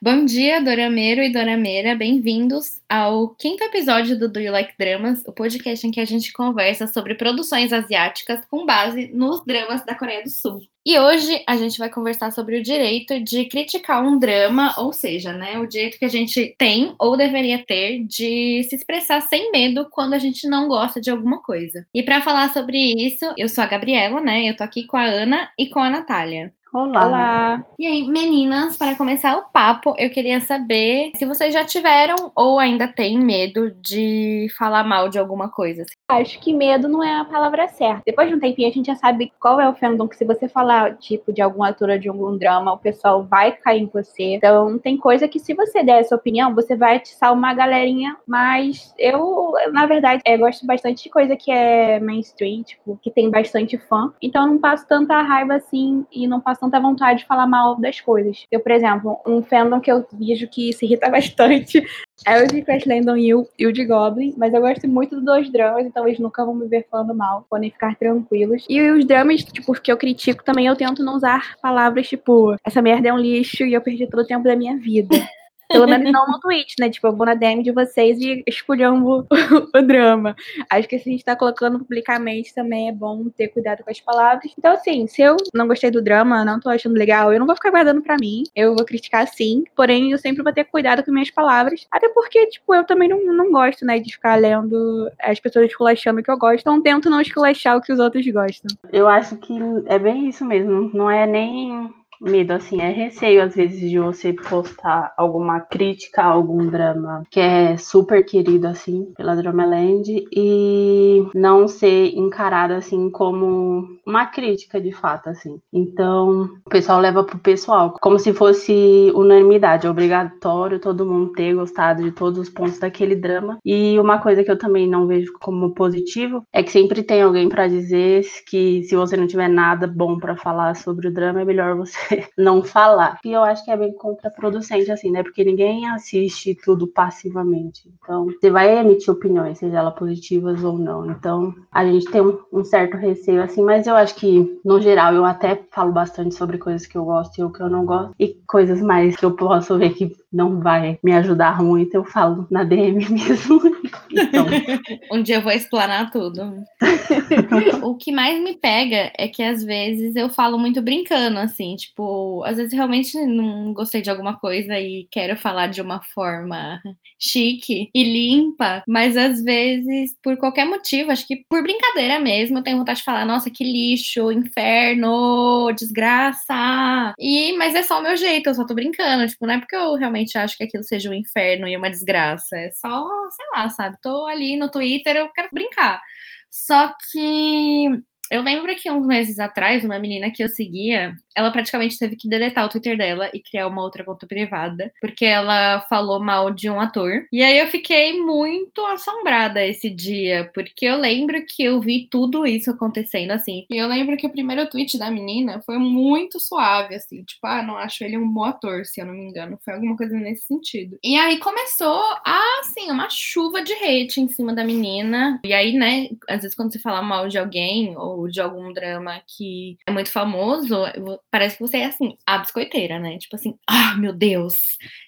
Bom dia, Dorameiro e Dorameira, bem-vindos ao quinto episódio do Do You Like Dramas, o podcast em que a gente conversa sobre produções asiáticas com base nos dramas da Coreia do Sul. E hoje a gente vai conversar sobre o direito de criticar um drama, ou seja, né, o direito que a gente tem ou deveria ter de se expressar sem medo quando a gente não gosta de alguma coisa. E para falar sobre isso, eu sou a Gabriela, né? Eu tô aqui com a Ana e com a Natália. Olá. Olá. E aí, meninas, para começar o papo, eu queria saber se vocês já tiveram ou ainda têm medo de falar mal de alguma coisa. Acho que medo não é a palavra certa. Depois de um tempinho, a gente já sabe qual é o fandom que se você falar, tipo, de alguma altura de algum drama, o pessoal vai cair em você. Então, tem coisa que se você der essa opinião, você vai atiçar uma galerinha, mas eu, na verdade, é, gosto bastante de coisa que é mainstream, tipo, que tem bastante fã. Então, eu não passo tanta raiva assim e não passo tanta vontade de falar mal das coisas. Eu, por exemplo, um fandom que eu vejo que se irrita bastante é o de Crash Landon o, e o de Goblin, mas eu gosto muito dos dois dramas, então eles nunca vão me ver falando mal, podem ficar tranquilos. E os dramas, tipo, que eu critico também, eu tento não usar palavras tipo, essa merda é um lixo e eu perdi todo o tempo da minha vida. Pelo menos não no Twitch, né? Tipo, eu vou na DM de vocês e escolhendo o, o, drama. Acho que se a gente tá colocando publicamente também é bom ter cuidado com as palavras. Então, assim, se eu não gostei do drama, não tô achando legal, eu não vou ficar guardando pra mim. Eu vou criticar sim. Porém, eu sempre vou ter cuidado com minhas palavras. Até porque, tipo, eu também não, não gosto, né, de ficar lendo as pessoas esculachando o que eu gosto. Então, tento não esculachar o que os outros gostam. Eu acho que é bem isso mesmo. Não é nem medo, assim, é receio às vezes de você postar alguma crítica algum drama que é super querido, assim, pela Dramaland e não ser encarado, assim, como uma crítica de fato, assim. Então, o pessoal leva pro pessoal, como se fosse unanimidade, obrigatório todo mundo ter gostado de todos os pontos daquele drama. E uma coisa que eu também não vejo como positivo é que sempre tem alguém para dizer que se você não tiver nada bom para falar sobre o drama, é melhor você não falar. E eu acho que é bem contraproducente, assim, né? Porque ninguém assiste tudo passivamente. Então, você vai emitir opiniões, seja elas positivas ou não. Então, a gente tem um, um certo receio, assim, mas eu acho que, no geral, eu até falo bastante sobre coisas que eu gosto e o que eu não gosto. E coisas mais que eu posso ver que não vai me ajudar muito, eu falo na DM mesmo. Então. um dia eu vou explanar tudo. o que mais me pega é que às vezes eu falo muito brincando, assim, tipo, às vezes realmente não gostei de alguma coisa e quero falar de uma forma chique e limpa, mas às vezes, por qualquer motivo, acho que por brincadeira mesmo, eu tenho vontade de falar, nossa, que lixo, inferno, desgraça. E, mas é só o meu jeito, eu só tô brincando, tipo, não é porque eu realmente acho que aquilo seja um inferno e uma desgraça, é só, sei lá, sabe? Tô ali no Twitter, eu quero brincar. Só que eu lembro que uns meses atrás, uma menina que eu seguia, ela praticamente teve que deletar o Twitter dela e criar uma outra conta privada, porque ela falou mal de um ator. E aí eu fiquei muito assombrada esse dia, porque eu lembro que eu vi tudo isso acontecendo assim. E eu lembro que o primeiro tweet da menina foi muito suave, assim, tipo, ah, não acho ele um bom ator, se eu não me engano. Foi alguma coisa nesse sentido. E aí começou, assim, uma chuva de hate em cima da menina. E aí, né, às vezes quando você fala mal de alguém ou de algum drama que é muito famoso, parece que você é assim, a biscoiteira, né? Tipo assim, ah, meu Deus.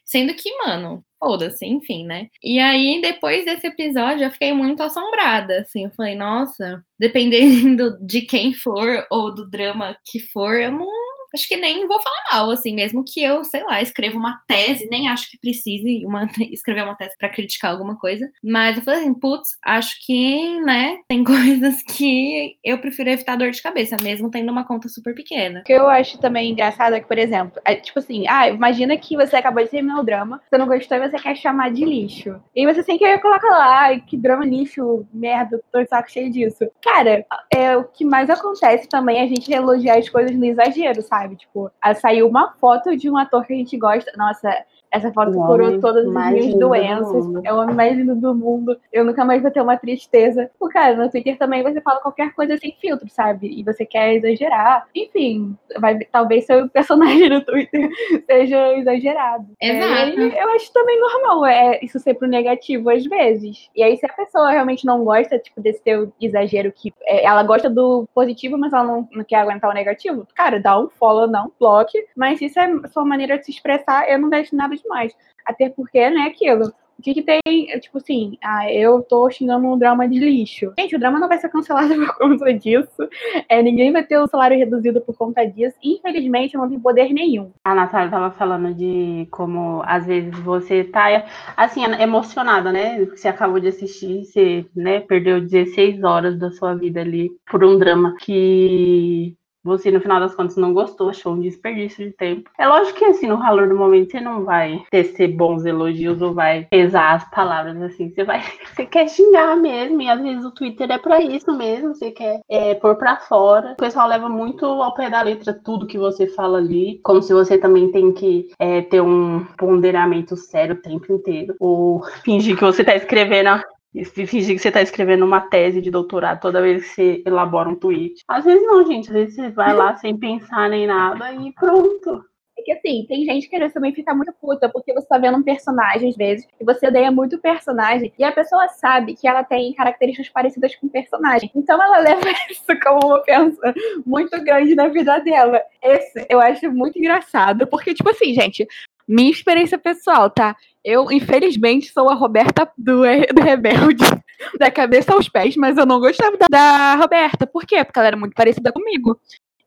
Sendo que, mano, foda-se, enfim, né? E aí, depois desse episódio, eu fiquei muito assombrada, assim. Eu falei, nossa, dependendo de quem for ou do drama que for, eu não acho que nem vou falar mal, assim, mesmo que eu, sei lá, escreva uma tese, nem acho que precise uma, escrever uma tese para criticar alguma coisa, mas eu falei assim, putz, acho que, né, tem coisas que eu prefiro evitar dor de cabeça, mesmo tendo uma conta super pequena. O que eu acho também engraçado é que, por exemplo, é, tipo assim, ah, imagina que você acabou de terminar o drama, você não gostou e você quer chamar de lixo. E você sem querer coloca lá, ai, que drama lixo, merda, tô de saco cheio disso. Cara, é o que mais acontece também é a gente elogiar as coisas no exagero, sabe? Sabe? Tipo, saiu uma foto de um ator que a gente gosta. Nossa, Essa foto curou todas as minhas doenças. É o homem mais lindo do mundo. Eu nunca mais vou ter uma tristeza. O cara, no Twitter também você fala qualquer coisa sem filtro, sabe? E você quer exagerar. Enfim, vai, talvez seu personagem no Twitter seja exagerado. Exato. É, eu acho também normal é isso ser pro negativo às vezes. E aí, se a pessoa realmente não gosta, tipo, desse teu exagero que é, ela gosta do positivo, mas ela não, não quer aguentar o negativo, cara, dá um follow, não, bloque. Mas se isso é a sua maneira de se expressar, eu não vejo nada demais. Até porque, né, aquilo. O que, que tem, tipo assim, ah, eu tô xingando um drama de lixo. Gente, o drama não vai ser cancelado por conta disso. É, ninguém vai ter o salário reduzido por conta disso. Infelizmente, não tem poder nenhum. A Natália tava falando de como, às vezes, você tá, assim, emocionada, né? Você acabou de assistir, você, né, perdeu 16 horas da sua vida ali por um drama que você no final das contas não gostou, achou um desperdício de tempo. É lógico que assim, no valor do momento você não vai tecer bons elogios ou vai pesar as palavras assim, você vai, você quer xingar mesmo, e às vezes o Twitter é para isso mesmo, você quer é, pôr para fora. O pessoal leva muito ao pé da letra tudo que você fala ali, como se você também tem que é, ter um ponderamento sério o tempo inteiro, ou fingir que você tá escrevendo fingir que você está escrevendo uma tese de doutorado toda vez que você elabora um tweet. Às vezes não, gente. Às vezes você vai lá sem pensar nem nada e pronto. É que assim, tem gente que também fica muito puta porque você tá vendo um personagem às vezes e você odeia muito o personagem e a pessoa sabe que ela tem características parecidas com o personagem. Então ela leva isso como uma ofensa muito grande na vida dela. Esse eu acho muito engraçado porque, tipo assim, gente, minha experiência pessoal, tá? Eu, infelizmente, sou a Roberta do, do Rebelde, da cabeça aos pés, mas eu não gostava da, da Roberta. Por quê? Porque ela era muito parecida comigo.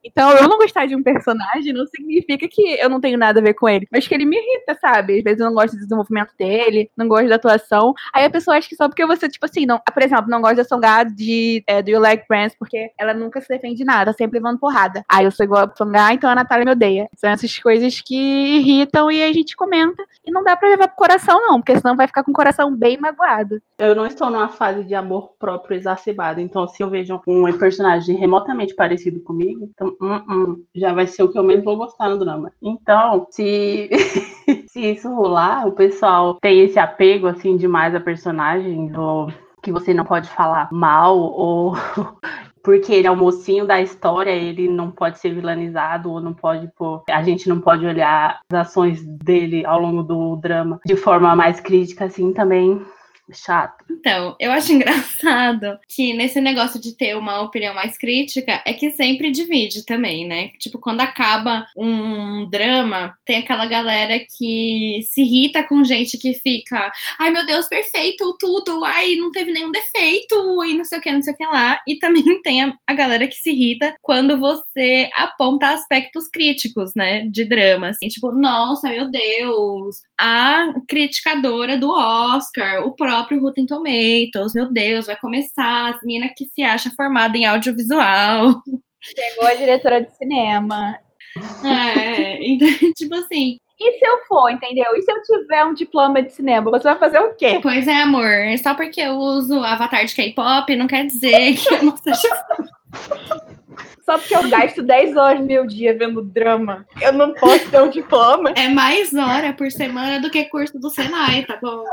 Então, eu não gostar de um personagem não significa que eu não tenho nada a ver com ele, mas que ele me irrita, sabe? Às vezes eu não gosto do desenvolvimento dele, não gosto da atuação. Aí a pessoa acha que só porque você, tipo assim, não, por exemplo, não gosta da Songá de é, Do You Like Friends, porque ela nunca se defende de nada, sempre levando porrada. Aí eu sou igual a Songá, então a Natália me odeia. São essas coisas que irritam e a gente comenta. E não dá pra levar pro coração, não, porque senão vai ficar com o coração bem magoado. Eu não estou numa fase de amor próprio exacerbado, então se eu vejo um personagem remotamente parecido comigo, então hum, hum, já vai ser o que eu menos vou gostar no drama. Então, se, se isso rolar, o pessoal tem esse apego assim demais a personagem, ou que você não pode falar mal, ou porque ele é o mocinho da história, ele não pode ser vilanizado, ou não pode, pô, a gente não pode olhar as ações dele ao longo do drama de forma mais crítica, assim, também chato. Então, eu acho engraçado que nesse negócio de ter uma opinião mais crítica é que sempre divide também, né? Tipo, quando acaba um drama, tem aquela galera que se irrita com gente que fica, ai meu Deus, perfeito, tudo, ai, não teve nenhum defeito, e não sei o que, não sei o que lá. E também tem a, a galera que se irrita quando você aponta aspectos críticos, né, de drama. Assim, tipo, nossa, meu Deus, a criticadora do Oscar, o próprio Rotten Tomatoes, meu Deus, vai começar, as meninas que se acha formada em audiovisual. Chegou a diretora de cinema. É, então, tipo assim. E se eu for, entendeu? E se eu tiver um diploma de cinema, você vai fazer o quê? Pois é, amor. Só porque eu uso avatar de K-pop não quer dizer que eu não seja. Só porque eu gasto 10 horas no meu dia vendo drama, eu não posso ter um diploma. É mais hora por semana do que curso do Senai, tá bom?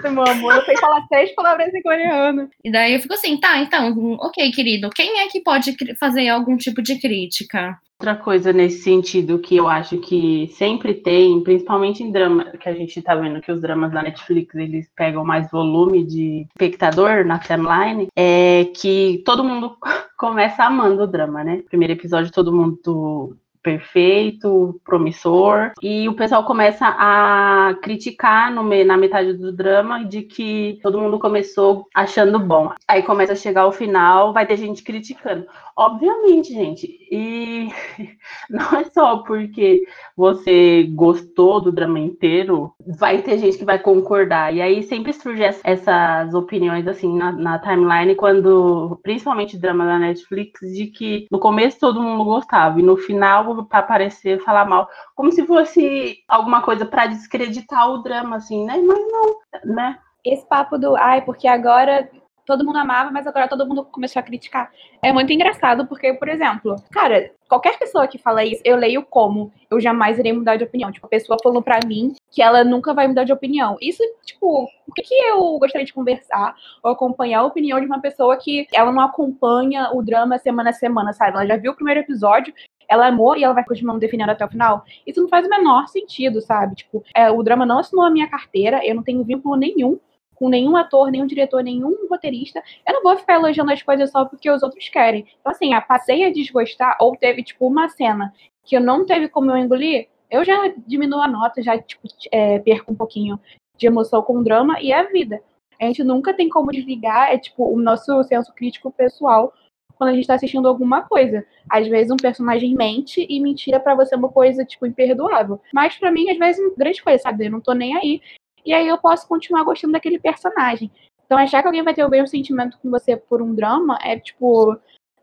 Meu amor, eu sei falar três palavras em coreano. E daí eu fico assim, tá, então, ok, querido, quem é que pode fazer algum tipo de crítica? Outra coisa nesse sentido que eu acho que sempre tem, principalmente em drama, que a gente tá vendo que os dramas da Netflix eles pegam mais volume de espectador na timeline, é que todo mundo começa amando o drama, né? Primeiro episódio, todo mundo perfeito, promissor, e o pessoal começa a criticar no na metade do drama de que todo mundo começou achando bom. Aí começa a chegar ao final, vai ter gente criticando. Obviamente, gente, e não é só porque você gostou do drama inteiro, vai ter gente que vai concordar. E aí sempre surge essas opiniões assim na, na timeline, quando, principalmente drama da Netflix, de que no começo todo mundo gostava, e no final para aparecer, falar mal, como se fosse alguma coisa para descreditar o drama, assim, né? Mas não, né? Esse papo do, ai, porque agora todo mundo amava, mas agora todo mundo começou a criticar. É muito engraçado, porque, por exemplo, cara, qualquer pessoa que fala isso, eu leio como eu jamais irei mudar de opinião. Tipo, a pessoa falou para mim que ela nunca vai mudar de opinião. Isso, tipo, o que, que eu gostaria de conversar ou acompanhar a opinião de uma pessoa que ela não acompanha o drama semana a semana, sabe? Ela já viu o primeiro episódio, ela amou e ela vai continuar defendendo até o final. Isso não faz o menor sentido, sabe? Tipo, é, o drama não assinou a minha carteira, eu não tenho vínculo nenhum com nenhum ator, nenhum diretor, nenhum roteirista, eu não vou ficar elogiando as coisas só porque os outros querem. Então, assim, a passei a desgostar, ou teve, tipo, uma cena que eu não teve como eu engolir, eu já diminuo a nota, já, tipo, é, perco um pouquinho de emoção com o drama, e é a vida. A gente nunca tem como desligar, é, tipo, o nosso senso crítico pessoal quando a gente tá assistindo alguma coisa. Às vezes um personagem mente e mentira para você é uma coisa, tipo, imperdoável. Mas para mim, às vezes, grande coisa, sabe? Eu não tô nem aí e aí eu posso continuar gostando daquele personagem. Então achar que alguém vai ter o mesmo sentimento com você por um drama é, tipo,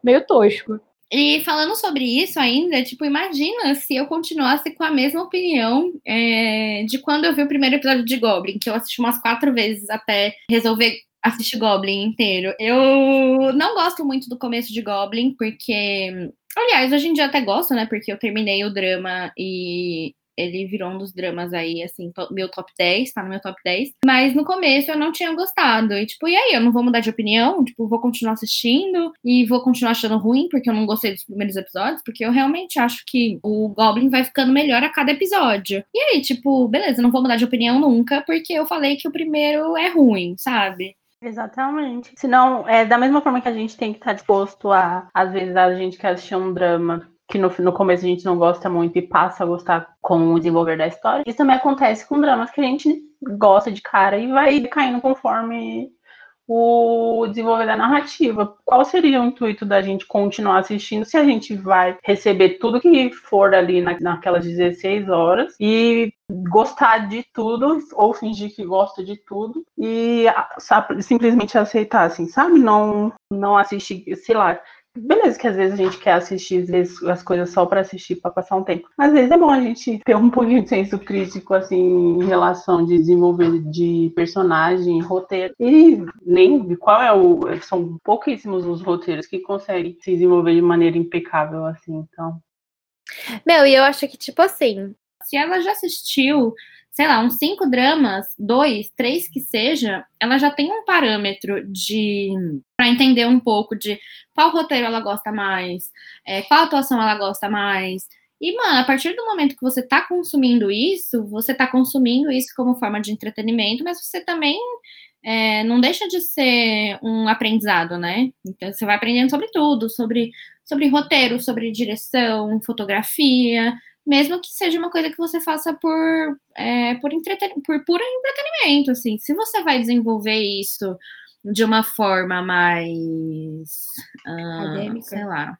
meio tosco. E falando sobre isso ainda, tipo, imagina se eu continuasse com a mesma opinião é, de quando eu vi o primeiro episódio de Goblin, que eu assisti umas quatro vezes até resolver assistir Goblin inteiro. Eu não gosto muito do começo de Goblin, porque. Aliás, hoje em dia até gosto, né? Porque eu terminei o drama e ele virou um dos dramas aí, assim, meu top 10, tá no meu top 10. Mas no começo eu não tinha gostado. E, tipo, e aí? Eu não vou mudar de opinião? Tipo, vou continuar assistindo e vou continuar achando ruim porque eu não gostei dos primeiros episódios? Porque eu realmente acho que o Goblin vai ficando melhor a cada episódio. E aí, tipo, beleza, não vou mudar de opinião nunca porque eu falei que o primeiro é ruim, sabe? Exatamente. Senão, é da mesma forma que a gente tem que estar disposto a, às vezes, a gente quer assistir um drama que no, no começo a gente não gosta muito e passa a gostar com o desenvolver da história. Isso também acontece com dramas que a gente gosta de cara e vai caindo conforme o desenvolver da narrativa. Qual seria o intuito da gente continuar assistindo se a gente vai receber tudo que for ali na, naquelas 16 horas e gostar de tudo ou fingir que gosta de tudo e simplesmente aceitar assim, sabe? Não não assistir, sei lá, Beleza, que às vezes a gente quer assistir às vezes, as coisas só para assistir, para passar um tempo. Mas às vezes é bom a gente ter um pouquinho de senso crítico, assim, em relação de desenvolver de personagem, roteiro. E nem qual é o. São pouquíssimos os roteiros que conseguem se desenvolver de maneira impecável, assim, então. Meu, e eu acho que, tipo assim, se ela já assistiu sei lá, uns cinco dramas, dois, três que seja, ela já tem um parâmetro de para entender um pouco de qual roteiro ela gosta mais, é, qual atuação ela gosta mais. E, mano, a partir do momento que você tá consumindo isso, você tá consumindo isso como forma de entretenimento, mas você também é, não deixa de ser um aprendizado, né? Então você vai aprendendo sobre tudo, sobre, sobre roteiro, sobre direção, fotografia, mesmo que seja uma coisa que você faça por, é, por, entreten por puro entretenimento, assim. Se você vai desenvolver isso de uma forma mais... Acadêmica. Sei lá.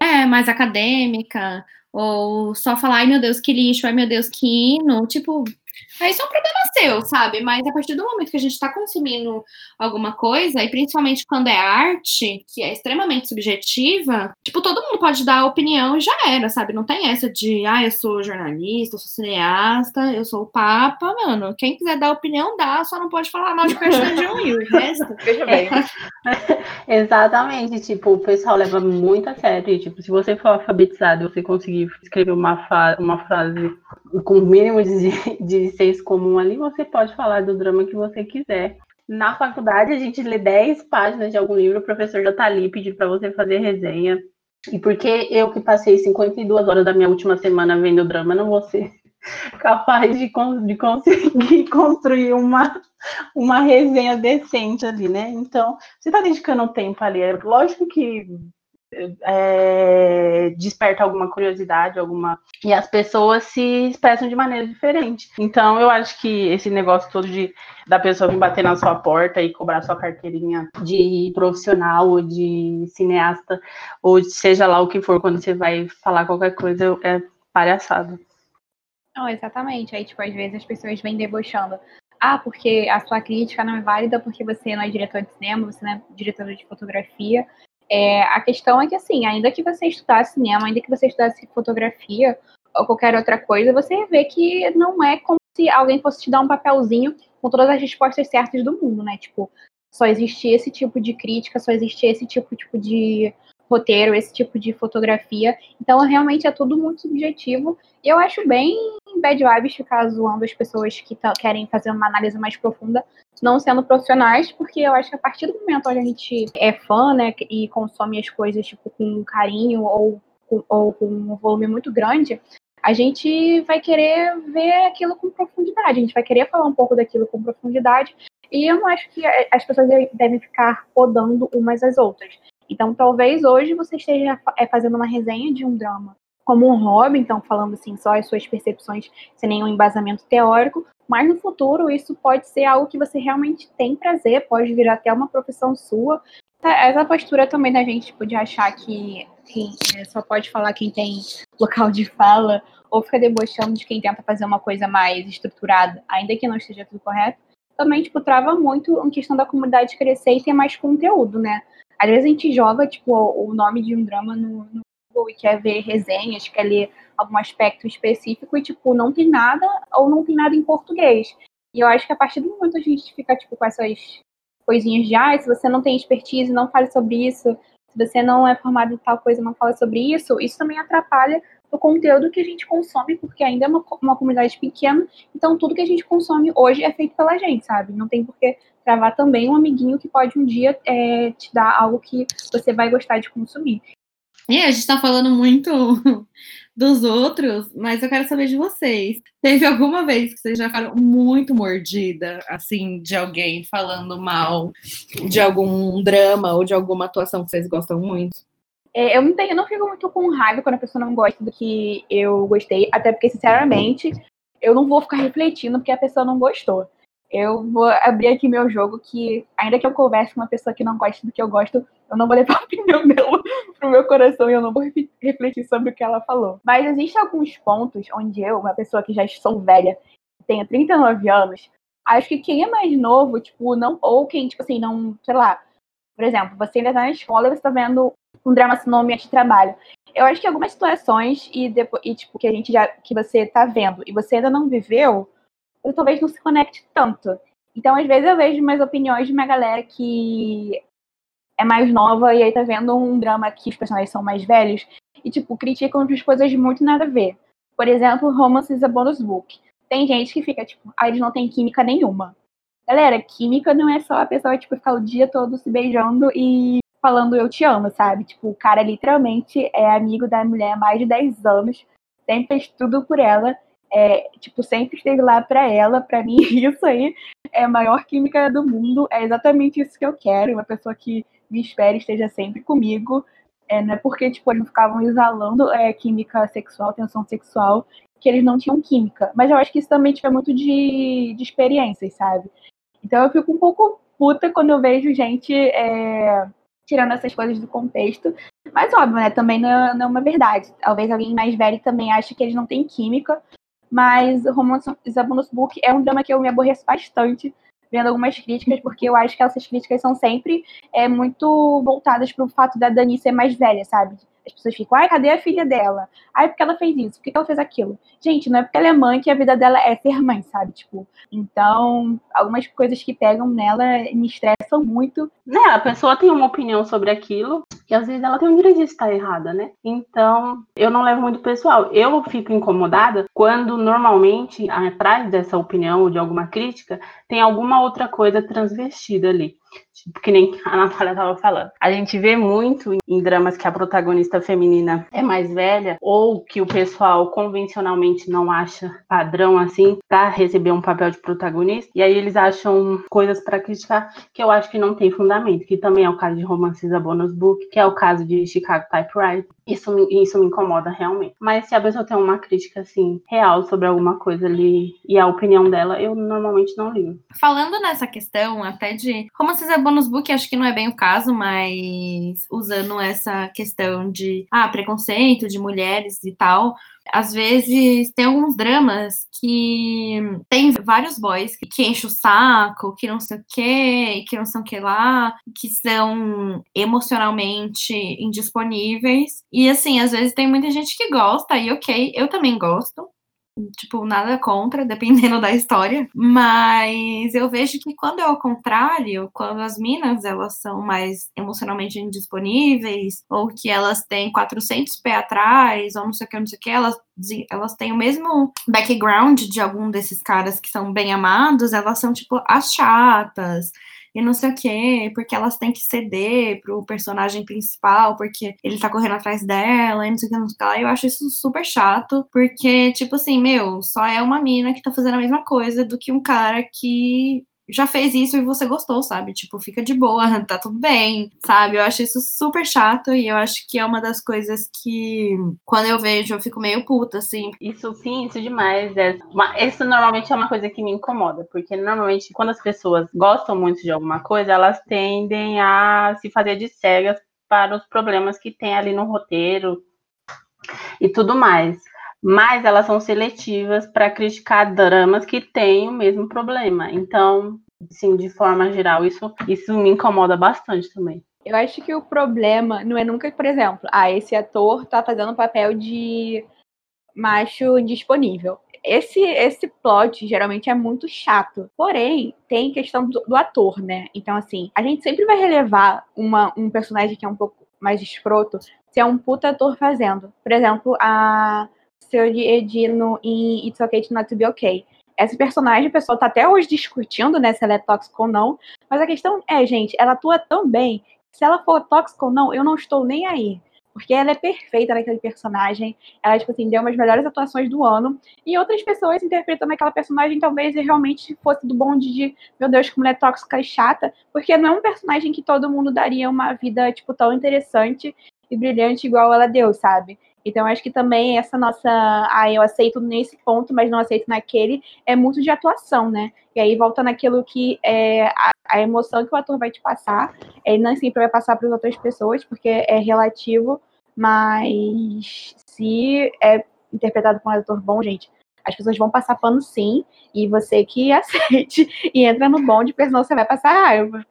É, mais acadêmica. Ou só falar, ai meu Deus, que lixo, ai meu Deus, que hino. Tipo, Aí isso é um problema seu, sabe? Mas a partir do momento que a gente está consumindo alguma coisa, e principalmente quando é arte, que é extremamente subjetiva, tipo, todo mundo pode dar opinião e já era, sabe? Não tem essa de, ah, eu sou jornalista, eu sou cineasta, eu sou o Papa, mano. Quem quiser dar opinião, dá, só não pode falar mal de personagem de um e o resto, veja bem. Exatamente, tipo, o pessoal leva muito a sério. E, tipo, se você for alfabetizado e você conseguir escrever uma, uma frase com o mínimo de, de senso comum ali, você pode falar do drama que você quiser. Na faculdade, a gente lê 10 páginas de algum livro, o professor já tá ali pedindo para você fazer resenha. E porque eu que passei 52 horas da minha última semana vendo drama, não vou ser capaz de, de conseguir construir uma, uma resenha decente ali, né? Então, você está dedicando tempo ali. É lógico que é, desperta alguma curiosidade, alguma. E as pessoas se expressam de maneira diferente. Então, eu acho que esse negócio todo de da pessoa vir bater na sua porta e cobrar sua carteirinha de profissional ou de cineasta, ou seja lá o que for, quando você vai falar qualquer coisa, é palhaçada. Não, exatamente. Aí, tipo, às vezes as pessoas vêm debochando. Ah, porque a sua crítica não é válida porque você não é diretor de cinema, você não é diretor de fotografia. É, a questão é que, assim, ainda que você estudasse cinema, ainda que você estudasse fotografia ou qualquer outra coisa, você vê que não é como se alguém fosse te dar um papelzinho com todas as respostas certas do mundo, né? Tipo, só existe esse tipo de crítica, só existe esse tipo, tipo de roteiro, esse tipo de fotografia. Então, realmente é tudo muito subjetivo. E eu acho bem bad vibes ficar zoando as pessoas que querem fazer uma análise mais profunda, não sendo profissionais, porque eu acho que a partir do momento onde a gente é fã, né, e consome as coisas, tipo, com carinho ou, ou com um volume muito grande, a gente vai querer ver aquilo com profundidade, a gente vai querer falar um pouco daquilo com profundidade, e eu não acho que as pessoas devem ficar podando umas às outras. Então, talvez hoje você esteja é, fazendo uma resenha de um drama como um hobby, então falando assim só as suas percepções sem nenhum embasamento teórico, mas no futuro isso pode ser algo que você realmente tem prazer, pode virar até uma profissão sua. Tá, essa postura também da gente tipo, de achar que quem é, só pode falar quem tem local de fala, ou fica debochando de quem tenta fazer uma coisa mais estruturada, ainda que não esteja tudo correto, também tipo, trava muito em questão da comunidade crescer e ter mais conteúdo, né? Às vezes a gente joga, tipo, o nome de um drama no, no Google e quer ver resenhas, quer ler algum aspecto específico e, tipo, não tem nada ou não tem nada em português. E eu acho que a partir do momento a gente fica, tipo, com essas coisinhas de, ah, se você não tem expertise, não fale sobre isso. Se você não é formado em tal coisa, não fale sobre isso. Isso também atrapalha o conteúdo que a gente consome, porque ainda é uma, uma comunidade pequena, então tudo que a gente consome hoje é feito pela gente, sabe? Não tem por que travar também um amiguinho que pode um dia é, te dar algo que você vai gostar de consumir. E a gente está falando muito dos outros, mas eu quero saber de vocês. Teve alguma vez que vocês já ficaram muito mordida, assim, de alguém falando mal de algum drama ou de alguma atuação que vocês gostam muito? É, eu não tenho, eu não fico muito com raiva quando a pessoa não gosta do que eu gostei, até porque, sinceramente, eu não vou ficar refletindo porque a pessoa não gostou. Eu vou abrir aqui meu jogo que, ainda que eu converse com uma pessoa que não gosta do que eu gosto, eu não vou levar a opinião dela pro meu coração e eu não vou refletir sobre o que ela falou. Mas existem alguns pontos onde eu, uma pessoa que já sou velha, tenho 39 anos, acho que quem é mais novo, tipo, não, ou quem, tipo assim, não, sei lá, por exemplo, você ainda tá na escola e você tá vendo um drama no ambiente de trabalho. Eu acho que algumas situações e, depois, e tipo que a gente já que você tá vendo e você ainda não viveu, eu talvez não se conecte tanto. Então, às vezes eu vejo umas opiniões de uma galera que é mais nova e aí tá vendo um drama que os personagens são mais velhos e tipo criticam as coisas muito nada a ver. Por exemplo, Romance is a Bonus Book. Tem gente que fica tipo, ah, eles não têm química nenhuma. Galera, química não é só a pessoa tipo ficar o dia todo se beijando e falando eu te amo, sabe? Tipo, o cara literalmente é amigo da mulher há mais de 10 anos, sempre fez tudo por ela, é, tipo, sempre esteve lá para ela. Para mim, isso aí é a maior química do mundo, é exatamente isso que eu quero, uma pessoa que me espere esteja sempre comigo. É, não é porque, tipo, eles ficavam exalando é, química sexual, tensão sexual, que eles não tinham química. Mas eu acho que isso também tipo, é muito de, de experiências, sabe? Então eu fico um pouco puta quando eu vejo gente é, tirando essas coisas do contexto. Mas óbvio, né? Também não é, não é uma verdade. Talvez alguém mais velho também ache que eles não têm química. Mas Romance is a Bonus Book é um drama que eu me aborreço bastante vendo algumas críticas, porque eu acho que essas críticas são sempre é, muito voltadas para o fato da Dani ser mais velha, sabe? As pessoas ficam, ai, cadê a filha dela? Ai, porque ela fez isso? Por que ela fez aquilo? Gente, não é porque ela é mãe que a vida dela é ser mãe, sabe? Tipo, então, algumas coisas que pegam nela me estressam muito. Né, a pessoa tem uma opinião sobre aquilo, e às vezes ela tem um direito de estar errada, né? Então, eu não levo muito pessoal. Eu fico incomodada quando normalmente atrás dessa opinião ou de alguma crítica tem alguma outra coisa transvestida ali. Tipo, que nem a Natália estava falando. A gente vê muito em dramas que a protagonista feminina é mais velha, ou que o pessoal convencionalmente não acha padrão assim, para receber um papel de protagonista, e aí eles acham coisas para criticar que eu acho que não tem fundamento, que também é o caso de Romances a Bonus Book, que é o caso de Chicago Typewriter. Isso me, isso me incomoda realmente. Mas se a pessoa tem uma crítica assim real sobre alguma coisa ali e a opinião dela, eu normalmente não ligo. Falando nessa questão até de romances é bonus book, acho que não é bem o caso, mas usando essa questão de ah, preconceito de mulheres e tal, às vezes tem alguns dramas que tem vários boys que, que enchem o saco, que não sei o que, que não sei o que lá, que são emocionalmente indisponíveis. E assim, às vezes tem muita gente que gosta, e ok, eu também gosto. Tipo, nada contra, dependendo da história, mas eu vejo que quando é ao contrário, quando as minas, elas são mais emocionalmente indisponíveis, ou que elas têm 400 pés atrás, ou não sei o que, não sei o que, elas, elas têm o mesmo background de algum desses caras que são bem amados, elas são, tipo, as chatas, e não sei o quê, porque elas têm que ceder pro personagem principal, porque ele tá correndo atrás dela, e não sei o que, não sei o que lá. Eu acho isso super chato, porque, tipo assim, meu, só é uma mina que tá fazendo a mesma coisa do que um cara que já fez isso e você gostou, sabe? Tipo, fica de boa, tá tudo bem, sabe? Eu acho isso super chato e eu acho que é uma das coisas que, quando eu vejo, eu fico meio puta, assim. Isso sim, isso demais. É isso normalmente é uma coisa que me incomoda, porque normalmente quando as pessoas gostam muito de alguma coisa, elas tendem a se fazer de cegas para os problemas que tem ali no roteiro e tudo mais mas elas são seletivas para criticar dramas que têm o mesmo problema. Então, sim, de forma geral, isso, isso me incomoda bastante também. Eu acho que o problema não é nunca, por exemplo, ah, esse ator tá fazendo papel de macho indisponível. Esse, esse plot geralmente é muito chato. Porém, tem questão do, do ator, né? Então, assim, a gente sempre vai relevar uma, um personagem que é um pouco mais escroto se é um puta ator fazendo. Por exemplo, a seu Edino em It's Okay to Not to Be Okay. Essa personagem, o pessoal tá até hoje discutindo, né, se ela é tóxica ou não. Mas a questão é, gente, ela atua tão bem. Se ela for tóxica ou não, eu não estou nem aí. Porque ela é perfeita naquele personagem. Ela, tipo assim, deu umas melhores atuações do ano. E outras pessoas interpretando aquela personagem talvez realmente fosse do bonde de, meu Deus, como ela é tóxica e chata. Porque não é um personagem que todo mundo daria uma vida, tipo, tão interessante e brilhante igual ela deu, sabe? Então, acho que também essa nossa. Ah, eu aceito nesse ponto, mas não aceito naquele, é muito de atuação, né? E aí volta naquilo que é a, a emoção que o ator vai te passar. Ele não sempre vai passar para as outras pessoas, porque é relativo, mas se é interpretado por um ator bom, gente, as pessoas vão passar pano sim, e você que aceite e entra no bonde, porque senão você vai passar raiva.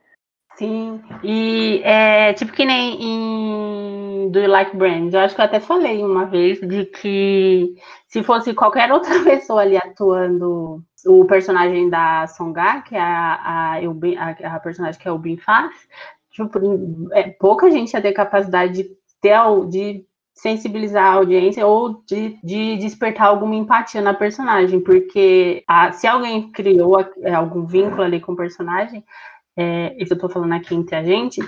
Sim, e é tipo que nem em Do You Like Brands, eu acho que eu até falei uma vez de que se fosse qualquer outra pessoa ali atuando o personagem da Songa, que é a, a, a, a personagem que a Eubin faz, tipo, é, pouca gente ia ter capacidade de ter de sensibilizar a audiência ou de, de despertar alguma empatia na personagem, porque a, se alguém criou algum vínculo ali com o personagem, é, isso eu tô falando aqui entre a gente,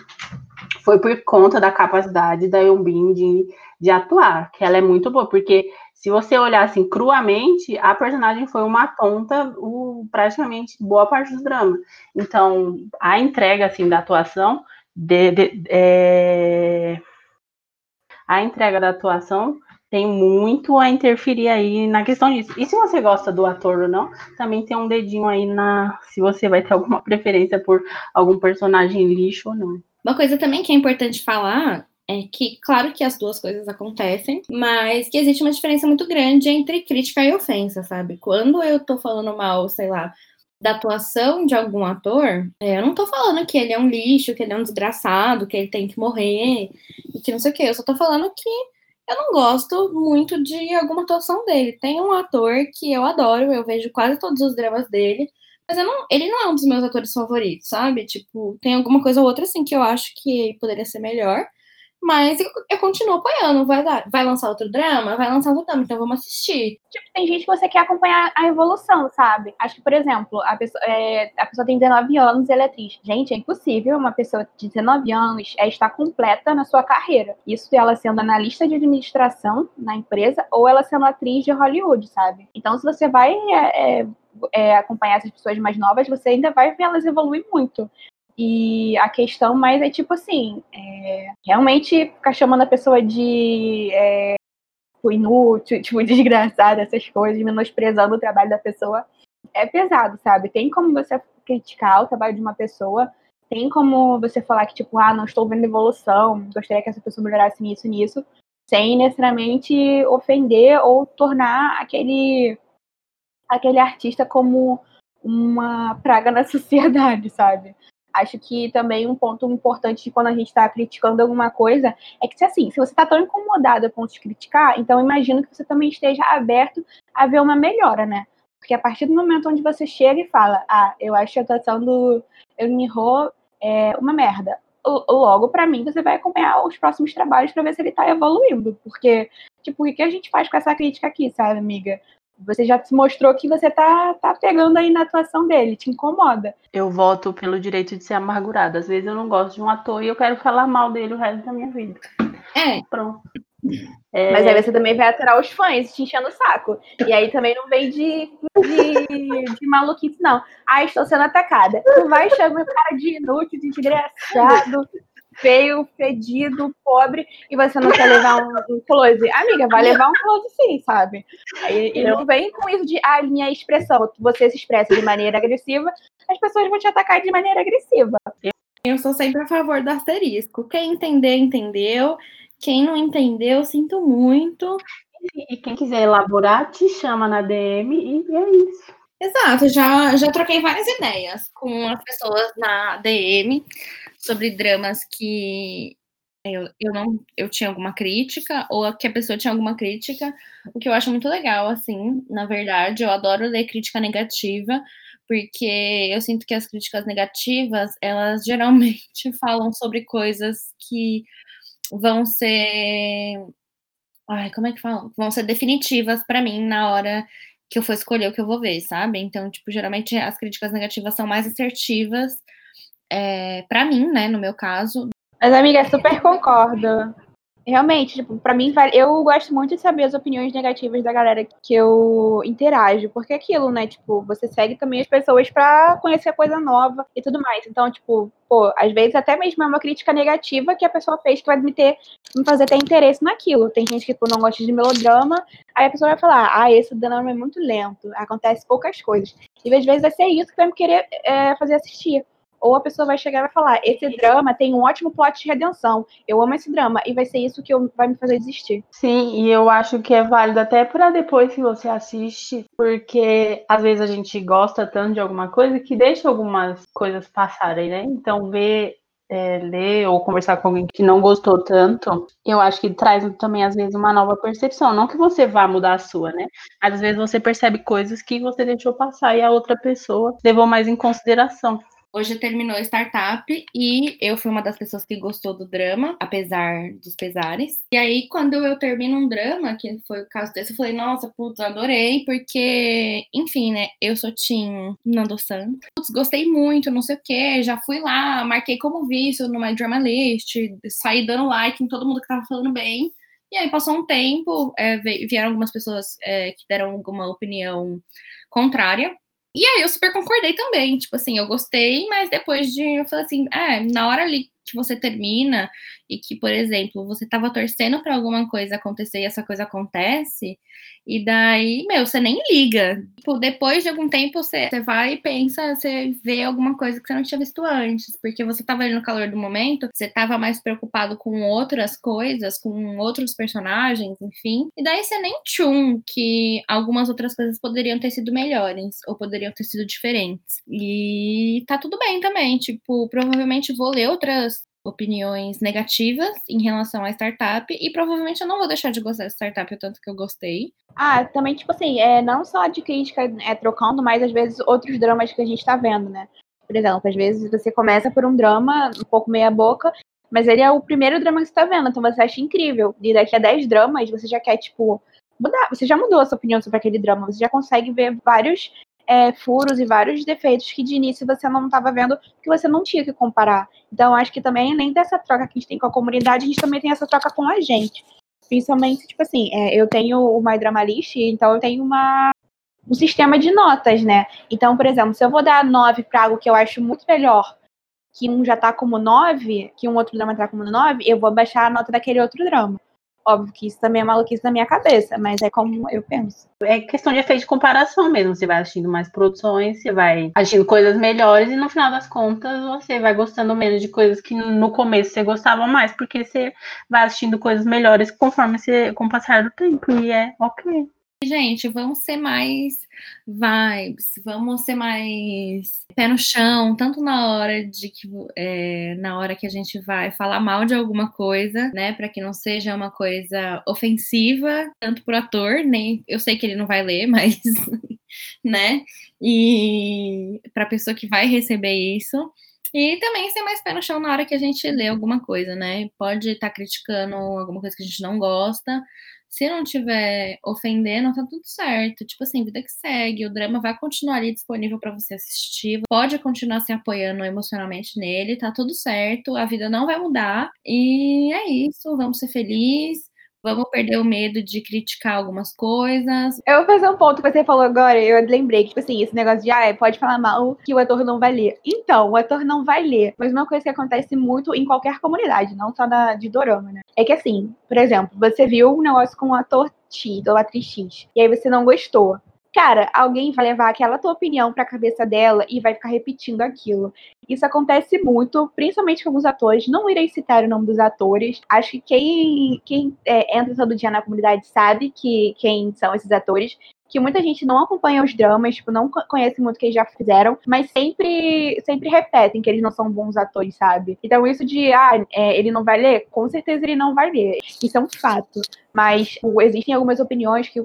foi por conta da capacidade da Yombin de, de atuar, que ela é muito boa, porque se você olhar assim cruamente, a personagem foi uma tonta o, praticamente boa parte do drama. Então, a entrega assim da atuação de, de, é, a entrega da atuação tem muito a interferir aí na questão disso. E se você gosta do ator ou não, também tem um dedinho aí na se você vai ter alguma preferência por algum personagem lixo ou não. Uma coisa também que é importante falar é que, claro que as duas coisas acontecem, mas que existe uma diferença muito grande entre crítica e ofensa, sabe? Quando eu tô falando mal, sei lá, da atuação de algum ator, é, eu não tô falando que ele é um lixo, que ele é um desgraçado, que ele tem que morrer e que não sei o quê. Eu só tô falando que eu não gosto muito de alguma atuação dele. Tem um ator que eu adoro, eu vejo quase todos os dramas dele, mas não, ele não é um dos meus atores favoritos, sabe? Tipo, tem alguma coisa ou outra assim que eu acho que poderia ser melhor. Mas eu, eu, continuo apoiando. Vai, dar, vai lançar outro drama? Vai lançar outro drama, então vamos assistir. Tipo, tem gente que você quer acompanhar a evolução, sabe? Acho que, por exemplo, a pessoa, é, a pessoa tem 19 anos e ela é triste. Gente, é impossível uma pessoa de 19 anos é estar completa na sua carreira. Isso ela sendo analista de administração na empresa ou ela sendo atriz de Hollywood, sabe? Então, se você vai é, é, é acompanhar essas pessoas mais novas, você ainda vai ver elas evoluir muito. E a questão mais é tipo assim, é, realmente ficar chamando a pessoa de é, tipo, inútil, tipo, desgraçada, essas coisas, menosprezando o trabalho da pessoa, é pesado, sabe? Tem como você criticar o trabalho de uma pessoa, tem como você falar que, tipo, ah, não estou vendo evolução, gostaria que essa pessoa melhorasse nisso, nisso, sem necessariamente ofender ou tornar aquele, aquele artista como uma praga na sociedade, sabe? Acho que também um ponto importante de quando a gente está criticando alguma coisa é que, assim, se você está tão incomodado a ponto de criticar, então imagino que você também esteja aberto a ver uma melhora, né? Porque a partir do momento onde você chega e fala, ah, eu acho a atuação do Eunihô é uma merda. Logo, para mim, você vai acompanhar os próximos trabalhos para ver se ele tá evoluindo. Porque, tipo, o que a gente faz com essa crítica aqui, sabe, amiga? Você já se mostrou que você tá, tá pegando aí na atuação dele, te incomoda. Eu voto pelo direito de ser amargurada. Às vezes eu não gosto de um ator e eu quero falar mal dele o resto da minha vida. É. Pronto. É... Mas aí você também vai aturar os fãs te enchendo o saco. E aí também não vem de, de, de maluquice, não. Ah, estou sendo atacada. Tu vai chamar cara de inútil, de desgraçado, feio, fedido, pobre, e você não quer levar um, um close. Amiga, vai levar um close sim, sabe? Aí, e não vem com isso de, ah, minha expressão. Você se expressa de maneira agressiva, as pessoas vão te atacar de maneira agressiva. Eu sou sempre a favor do asterisco. Quem entender, entendeu. Quem não entendeu, sinto muito. E quem quiser elaborar, te chama na DM e é isso. Exato, já, já troquei várias ideias com as pessoas na DM sobre dramas que eu, eu não eu tinha alguma crítica ou que a pessoa tinha alguma crítica, o que eu acho muito legal, assim, na verdade, eu adoro ler crítica negativa, porque eu sinto que as críticas negativas, elas geralmente falam sobre coisas que vão ser. Ai, como é que fala? Vão ser definitivas para mim na hora que eu for escolher o que eu vou ver, sabe? Então, tipo, geralmente as críticas negativas são mais assertivas é, para mim, né, no meu caso. Mas, amiga, super concordo. Realmente, tipo, pra mim, eu gosto muito de saber as opiniões negativas da galera que eu interajo, porque é aquilo, né, tipo, você segue também as pessoas pra conhecer coisa nova e tudo mais. Então, tipo, pô, às vezes até mesmo é uma crítica negativa que a pessoa fez que vai me ter, me fazer ter interesse naquilo. Tem gente que, tipo, não gosta de melodrama, aí a pessoa vai falar, ah, esse drama é muito lento, acontece poucas coisas. E às vezes vai ser isso que vai me querer é, fazer assistir. Ou a pessoa vai chegar e vai falar: esse drama tem um ótimo plot de redenção. Eu amo esse drama. E vai ser isso que eu, vai me fazer desistir. Sim, e eu acho que é válido até para depois que você assiste, porque às vezes a gente gosta tanto de alguma coisa que deixa algumas coisas passarem, né? Então, ver é, ler ou conversar com alguém que não gostou tanto, eu acho que traz também, às vezes, uma nova percepção. Não que você vá mudar a sua, né? Às vezes você percebe coisas que você deixou passar e a outra pessoa levou mais em consideração. Hoje terminou a startup e eu fui uma das pessoas que gostou do drama, apesar dos pesares. E aí, quando eu termino um drama, que foi o caso desse, eu falei, nossa, putz, adorei, porque, enfim, né, eu sou Tim Nando San. Putz, gostei muito, não sei o quê, já fui lá, marquei como visto no My Drama List, saí dando like em todo mundo que tava falando bem. E aí passou um tempo, é, vieram algumas pessoas é, que deram alguma opinião contrária e aí eu super concordei também, tipo assim, eu gostei, mas depois de eu falei assim, é, na hora ali que você termina e que, por exemplo, você estava torcendo para alguma coisa acontecer e essa coisa acontece, e daí, meu, você nem liga. Tipo, depois de algum tempo, você, você vai e pensa, você vê alguma coisa que você não tinha visto antes, porque você estava ali no calor do momento, você estava mais preocupado com outras coisas, com outros personagens, enfim, e daí você nem tchum que algumas outras coisas poderiam ter sido melhores ou poderiam ter sido diferentes. E tá tudo bem também, tipo, provavelmente vou ler outras opiniões negativas em relação à startup e provavelmente eu não vou deixar de gostar da startup o tanto que eu gostei. Ah, também, tipo assim, é, não só de crítica é, trocando, mas às vezes outros dramas que a gente tá vendo, né? Por exemplo, às vezes você começa por um drama um pouco meia boca, mas ele é o primeiro drama que você tá vendo, então você acha incrível. E daqui a 10 dramas você já quer, tipo, mudar. Você já mudou a sua opinião sobre aquele drama, você já consegue ver vários é, furos e vários defeitos que de início você não estava vendo, que você não tinha que comparar. Então, acho que também, além dessa troca que a gente tem com a comunidade, a gente também tem essa troca com a gente. Principalmente, tipo assim, é, eu tenho o My Drama List, então eu tenho uma, um sistema de notas, né? Então, por exemplo, se eu vou dar 9 para algo que eu acho muito melhor, que um já tá como 9, que um outro drama tá como 9, eu vou baixar a nota daquele outro drama. Óbvio que isso também é maluquice na minha cabeça, mas é como eu penso. É questão de efeito de comparação mesmo. Você vai assistindo mais produções, você vai assistindo coisas melhores e no final das contas você vai gostando menos de coisas que no começo você gostava mais, porque você vai assistindo coisas melhores conforme você, com o passar do tempo. E é ok. Gente, vamos ser mais vibes, vamos ser mais pé no chão, tanto na hora de que é, na hora que a gente vai falar mal de alguma coisa, né, para que não seja uma coisa ofensiva tanto pro ator, nem eu sei que ele não vai ler, mas né, e para pessoa que vai receber isso. E também ser mais pé no chão na hora que a gente lê alguma coisa, né? Pode estar tá criticando alguma coisa que a gente não gosta, se não tiver ofendendo, tá tudo certo. Tipo assim, vida que segue. O drama vai continuar ali disponível para você assistir. Pode continuar se apoiando emocionalmente nele, tá tudo certo. A vida não vai mudar. E é isso. Vamos ser felizes. Vamos perder o medo de criticar algumas coisas. Eu vou fazer um ponto que você falou agora, eu lembrei que, tipo assim, esse negócio de, ah, pode falar mal que o ator não vai ler. Então, o ator não vai ler. Mas uma coisa que acontece muito em qualquer comunidade, não só da, de dorama, né? É que, assim, por exemplo, você viu um negócio com um ator X ou atriz X, e aí você não gostou cara, alguém vai levar aquela tua opinião pra cabeça dela e vai ficar repetindo aquilo. Isso acontece muito, principalmente com alguns atores. Não irei citar o nome dos atores. Acho que quem, quem é, entra todo dia na comunidade sabe que quem são esses atores que muita gente não acompanha os dramas, tipo, não conhece muito o que eles já fizeram, mas sempre sempre repetem que eles não são bons atores, sabe? Então isso de, ah, é, ele não vai ler, com certeza ele não vai ler. Isso é um fato. Mas tipo, existem algumas opiniões que,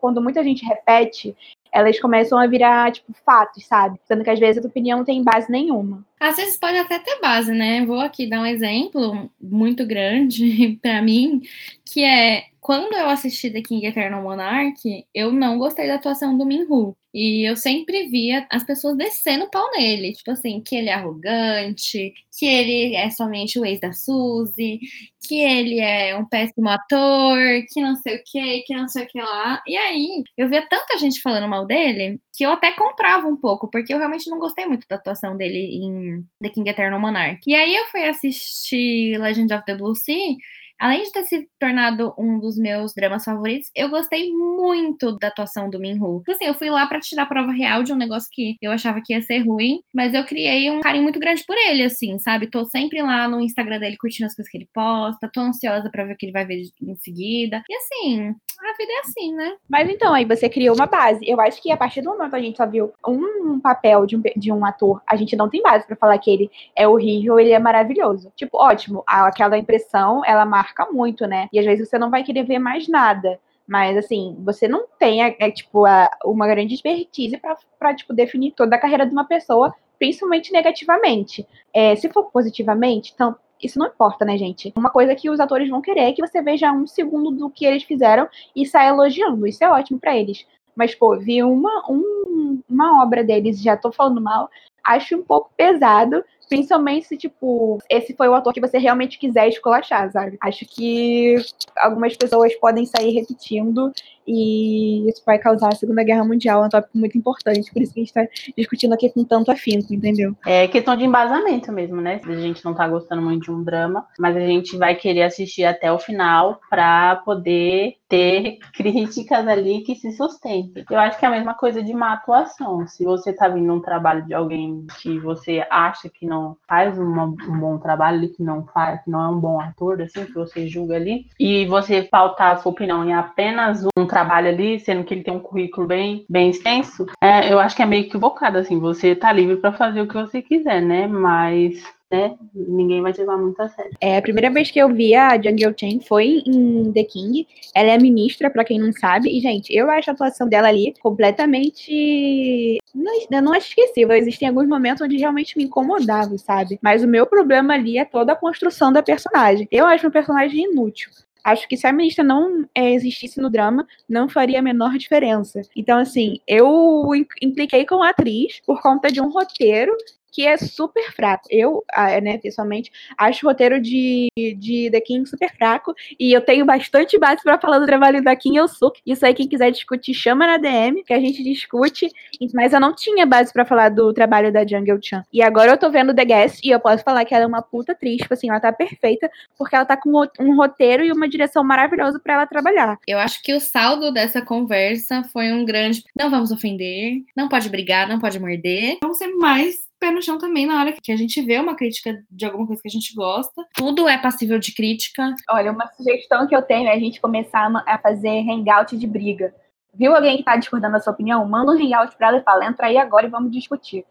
quando muita gente repete, elas começam a virar, tipo, fatos, sabe? Sendo que às vezes a opinião não tem base nenhuma. Às vezes pode até ter base, né? Vou aqui dar um exemplo muito grande para mim, que é quando eu assisti The King Eternal Monarch, eu não gostei da atuação do Minhu. E eu sempre via as pessoas descendo o pau nele. Tipo assim, que ele é arrogante, que ele é somente o ex da Suzy, que ele é um péssimo ator, que não sei o que, que não sei o que lá. E aí, eu via tanta gente falando mal dele que eu até comprava um pouco, porque eu realmente não gostei muito da atuação dele em The King Eternal Monarch. E aí eu fui assistir Legend of the Blue Sea além de ter se tornado um dos meus dramas favoritos, eu gostei muito da atuação do Min-Ho. Tipo assim, eu fui lá para tirar a prova real de um negócio que eu achava que ia ser ruim, mas eu criei um carinho muito grande por ele, assim, sabe? Tô sempre lá no Instagram dele curtindo as coisas que ele posta, tô ansiosa para ver o que ele vai ver em seguida. E assim, a vida é assim, né? Mas então, aí você criou uma base. Eu acho que a partir do momento que a gente só viu um papel de um, de um ator, a gente não tem base para falar que ele é horrível, ele é maravilhoso. Tipo, ótimo, aquela impressão, ela marca muito, né? E às vezes você não vai querer ver mais nada. Mas, assim, você não tem, é, tipo, a, uma grande expertise para tipo, definir toda a carreira de uma pessoa, principalmente negativamente. É, se for positivamente, então, isso não importa, né, gente? Uma coisa que os atores vão querer é que você veja um segundo do que eles fizeram e saia elogiando. Isso é ótimo para eles. Mas, pô, vi uma, um, uma obra deles, já tô falando mal, acho um pouco pesado, Principalmente se, tipo, esse foi o ator que você realmente quiser esculachar, sabe? Acho que algumas pessoas podem sair repetindo e isso vai causar a Segunda Guerra Mundial, é um tópico muito importante, por isso que a gente está discutindo aqui com tanto afinco, entendeu? É questão de embasamento mesmo, né? A gente não tá gostando muito de um drama, mas a gente vai querer assistir até o final para poder ter críticas ali que se sustentem. Eu acho que é a mesma coisa de uma atuação. Se você tá vindo um trabalho de alguém que você acha que não faz uma, um bom trabalho, que não faz, que não é um bom ator, assim, que você julga ali, e você pautar a sua opinião em apenas um trabalho ali, sendo que ele tem um currículo bem, bem extenso, é, eu acho que é meio equivocado, assim, você tá livre para fazer o que você quiser, né? Mas né? Ninguém vai te levar muito a sério. É, a primeira vez que eu vi a Jung Chen foi em The King. Ela é ministra, para quem não sabe. E, gente, eu acho a atuação dela ali completamente. Não, não acho esquecível. Existem alguns momentos onde realmente me incomodava, sabe? Mas o meu problema ali é toda a construção da personagem. Eu acho uma personagem inútil. Acho que se a ministra não é, existisse no drama, não faria a menor diferença. Então, assim, eu impliquei com a atriz por conta de um roteiro que é super fraco. Eu, ah, né, pessoalmente, acho o roteiro de, de The King super fraco. E eu tenho bastante base para falar do trabalho da Kim Eu-suk. Isso aí, quem quiser discutir, chama na DM, que a gente discute. Mas eu não tinha base para falar do trabalho da Jungle Chan. E agora eu tô vendo The Guest e eu posso falar que ela é uma puta atriz. Tipo assim, ela tá perfeita, porque ela tá com um roteiro e uma direção maravilhosa para ela trabalhar. Eu acho que o saldo dessa conversa foi um grande. Não vamos ofender, não pode brigar, não pode morder. Vamos ser mais pé no chão também na hora que a gente vê uma crítica de alguma coisa que a gente gosta. Tudo é passível de crítica. Olha, uma sugestão que eu tenho é a gente começar a fazer hangout de briga. Viu alguém que tá discordando da sua opinião? Manda um hangout pra ela e fala, entra aí agora e vamos discutir.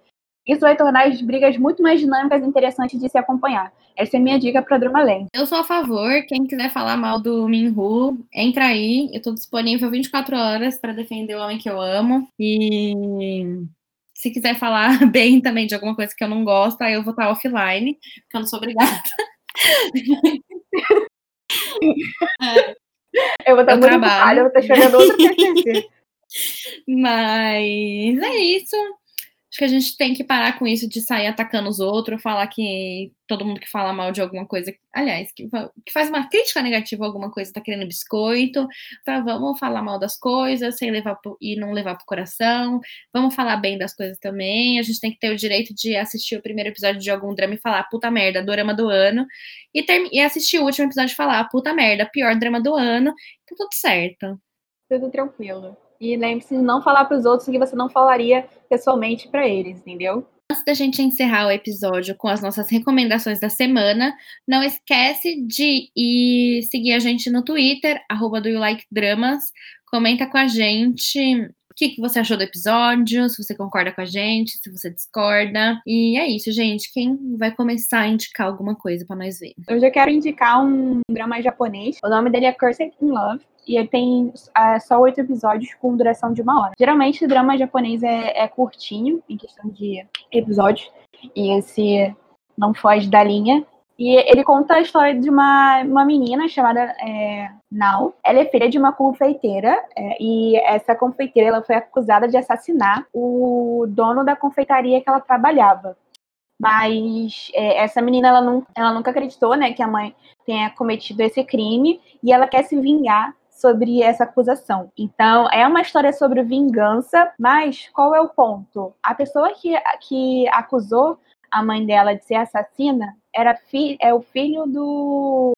Isso vai tornar as brigas muito mais dinâmicas e interessantes de se acompanhar. Essa é a minha dica para Dramaland. Eu sou a favor. Quem quiser falar mal do Minhu, entra aí. Eu tô disponível 24 horas para defender o homem que eu amo. E se quiser falar bem também de alguma coisa que eu não gosto, aí eu vou estar offline, porque eu não sou obrigada. Eu vou estar muito ocupada, eu vou estar chorando outra perspectiva. Mas é isso. Acho que a gente tem que parar com isso de sair atacando os outros, falar que todo mundo que fala mal de alguma coisa, aliás, que, que faz uma crítica negativa a alguma coisa tá querendo biscoito, tá, vamos falar mal das coisas sem levar pro, e não levar pro coração, vamos falar bem das coisas também, a gente tem que ter o direito de assistir o primeiro episódio de algum drama e falar puta merda, dorama do ano, e, ter, e assistir o último episódio e falar puta merda, pior drama do ano, tá tudo certo. Tudo tranquilo. E lembre-se de não falar para os outros o que você não falaria pessoalmente para eles, entendeu? Antes da gente encerrar o episódio com as nossas recomendações da semana, não esquece de ir seguir a gente no Twitter, arroba do. Comenta com a gente que, que você achou do episódio, se você concorda com a gente, se você discorda. E é isso, gente. Quem vai começar a indicar alguma coisa para nós ver? Eu já quero indicar um drama japonês. O nome dele é Cursed in Love e ele tem é, só oito episódios com duração de uma hora. Geralmente o drama japonês é, é curtinho, em questão de episódios, e esse não foge da linha. E ele conta a história de uma, uma menina chamada é, Nao. Ela é filha de uma confeiteira é, e essa confeiteira ela foi acusada de assassinar o dono da confeitaria que ela trabalhava. Mas é, essa menina ela, não, ela nunca acreditou né, que a mãe tenha cometido esse crime e ela quer se vingar sobre essa acusação. Então, é uma história sobre vingança, mas qual é o ponto? A pessoa que, que acusou a mãe dela de ser assassina era fi, é o filho do,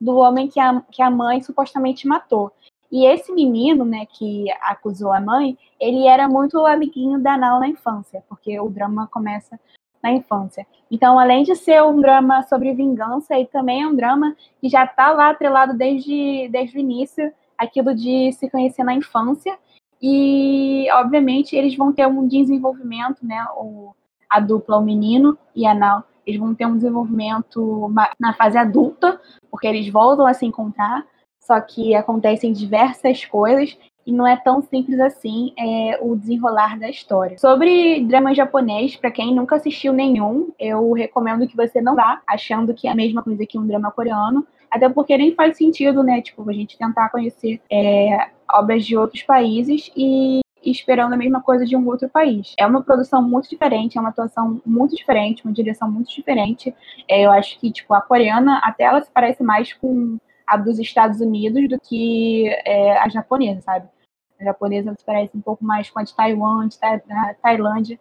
do homem que a, que a mãe supostamente matou. E esse menino, né, que acusou a mãe, ele era muito amiguinho da Nau na infância, porque o drama começa na infância. Então, além de ser um drama sobre vingança, ele também é um drama que já está lá atrelado desde, desde o início aquilo de se conhecer na infância e, obviamente, eles vão ter um desenvolvimento, né? O, a dupla, o menino e a Nau, eles vão ter um desenvolvimento na fase adulta, porque eles voltam a se encontrar, só que acontecem diversas coisas e não é tão simples assim é, o desenrolar da história. Sobre drama japonês, para quem nunca assistiu nenhum, eu recomendo que você não vá achando que é a mesma coisa que um drama coreano, até porque nem faz sentido, né? Tipo, a gente tentar conhecer é, obras de outros países e esperando a mesma coisa de um outro país. É uma produção muito diferente, é uma atuação muito diferente, uma direção muito diferente. É, eu acho que, tipo, a coreana, até ela se parece mais com a dos Estados Unidos do que é, a japonesa, sabe? A japonesa se parece um pouco mais com a de Taiwan, de da Tailândia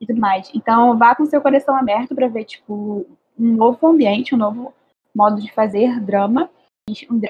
e tudo mais. Então, vá com seu coração aberto para ver, tipo, um novo ambiente, um novo modo de fazer drama.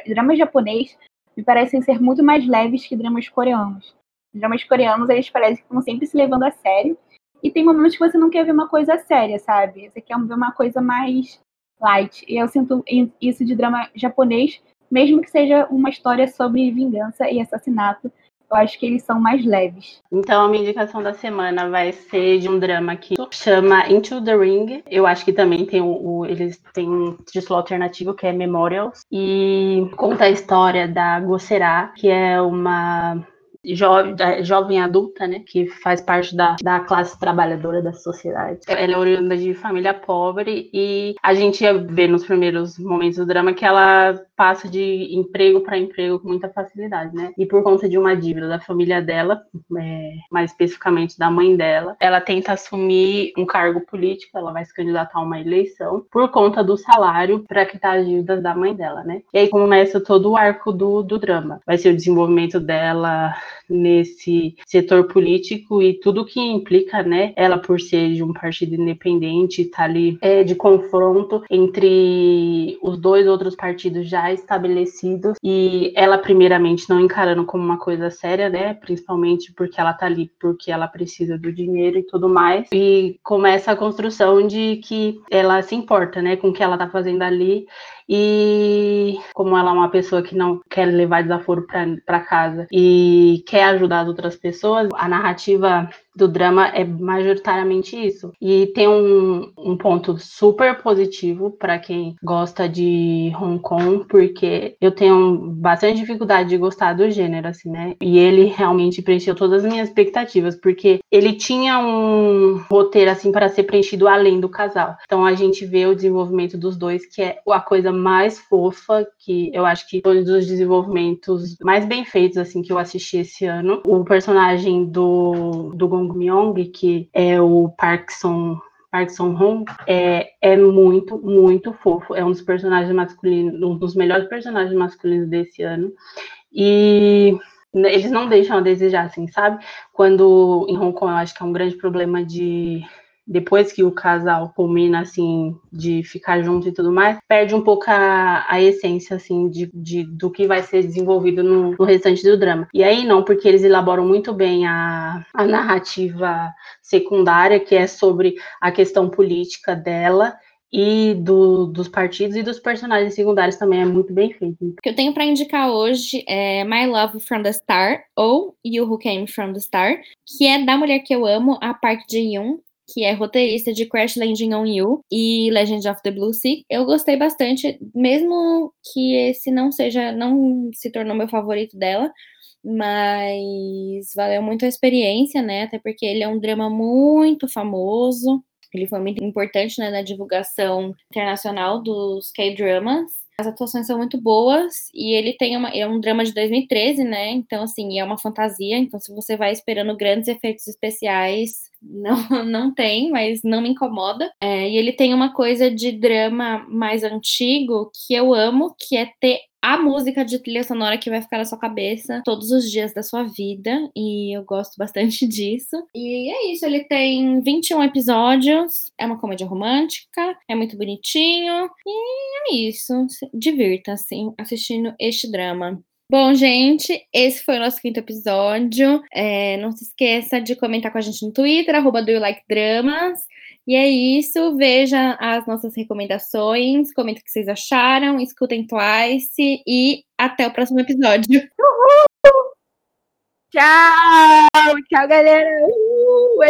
Dramas japonês me parecem ser muito mais leves que dramas coreanos. Dramas coreanos, eles parecem que estão sempre se levando a sério. E tem momentos que você não quer ver uma coisa séria, sabe? Você quer ver uma coisa mais light. E eu sinto isso de drama japonês, mesmo que seja uma história sobre vingança e assassinato eu acho que eles são mais leves. Então, a minha indicação da semana vai ser de um drama que chama Into the Ring. Eu acho que também tem o, o eles têm um título alternativo que é Memorials e conta a história da Gosserá, que é uma jovem, jovem adulta, né, que faz parte da, da classe trabalhadora da sociedade. Ela é oriunda de família pobre e a gente ver nos primeiros momentos do drama que ela passa de emprego para emprego com muita facilidade, né? E por conta de uma dívida da família dela, é, mais especificamente da mãe dela, ela tenta assumir um cargo político, ela vai se candidatar a uma eleição por conta do salário para quitar as dívidas da mãe dela, né? E aí começa todo o arco do, do drama. Vai ser o desenvolvimento dela nesse setor político e tudo que implica, né? Ela por ser de um partido independente, tá ali é, de confronto entre os dois outros partidos já estabelecidos e ela primeiramente não encarando como uma coisa séria, né? Principalmente porque ela tá ali porque ela precisa do dinheiro e tudo mais. E começa a construção de que ela se importa, né, com o que ela tá fazendo ali E como ela é uma pessoa que não quer levar desaforo para casa e quer ajudar as outras pessoas, a narrativa do drama é majoritariamente isso. E tem um, um ponto super positivo para quem gosta de Hong Kong, porque eu tenho bastante dificuldade de gostar do gênero, assim, né? E ele realmente preencheu todas as minhas expectativas, porque ele tinha um roteiro, assim, para ser preenchido além do casal. Então a gente vê o desenvolvimento dos dois, que é a coisa mais fofa, que eu acho que foi um dos desenvolvimentos mais bem feitos, assim, que eu assisti esse ano. O personagem do, do Gong Myong, que é o Parkson Park Song Hong é, é muito, muito fofo. É um dos personagens masculinos, um dos melhores personagens masculinos desse ano. E eles não deixam a desejar, assim, sabe? Quando em Hong Kong eu acho que é um grande problema de depois que o casal culmina, assim, de ficar junto e tudo mais, perde um pouco a, a essência, assim, de, de, do que vai ser desenvolvido no, no, restante do drama. E aí não, porque eles elaboram muito bem a, a narrativa secundária, que é sobre a questão política dela, e do, dos partidos e dos personagens secundários também é muito bem feito. O que eu tenho para indicar hoje é My Love from the Star ou You Who Came from the Star, que é da mulher que eu amo, a Park Ji-yoon, que é roteirista de Crash Landing on You e Legend of the Blue Sea. Eu gostei bastante, mesmo que esse não seja, não se tornou meu favorito dela, mas valeu muito a experiência, né? Até porque ele é um drama muito famoso. Ele foi muito importante né, na divulgação internacional dos K-dramas. As atuações são muito boas e ele tem uma, é um drama de 2013, né? Então, assim, é uma fantasia. Então, se você vai esperando grandes efeitos especiais, não, não tem, mas não me incomoda. É, e ele tem uma coisa de drama mais antigo que eu amo, que é ter a música de trilha sonora que vai ficar na sua cabeça todos os dias da sua vida, e eu gosto bastante disso. E é isso, ele tem 21 episódios, é uma comédia romântica, é muito bonitinho, e é isso. Divirta-se assistindo este drama. Bom, gente, esse foi o nosso quinto episódio. É, não se esqueça de comentar com a gente no Twitter, arroba do you like dramas. E é isso. Veja as nossas recomendações, comente o que vocês acharam, escutem Twice e até o próximo episódio. Uhul! Tchau! Tchau, galera! Uhul!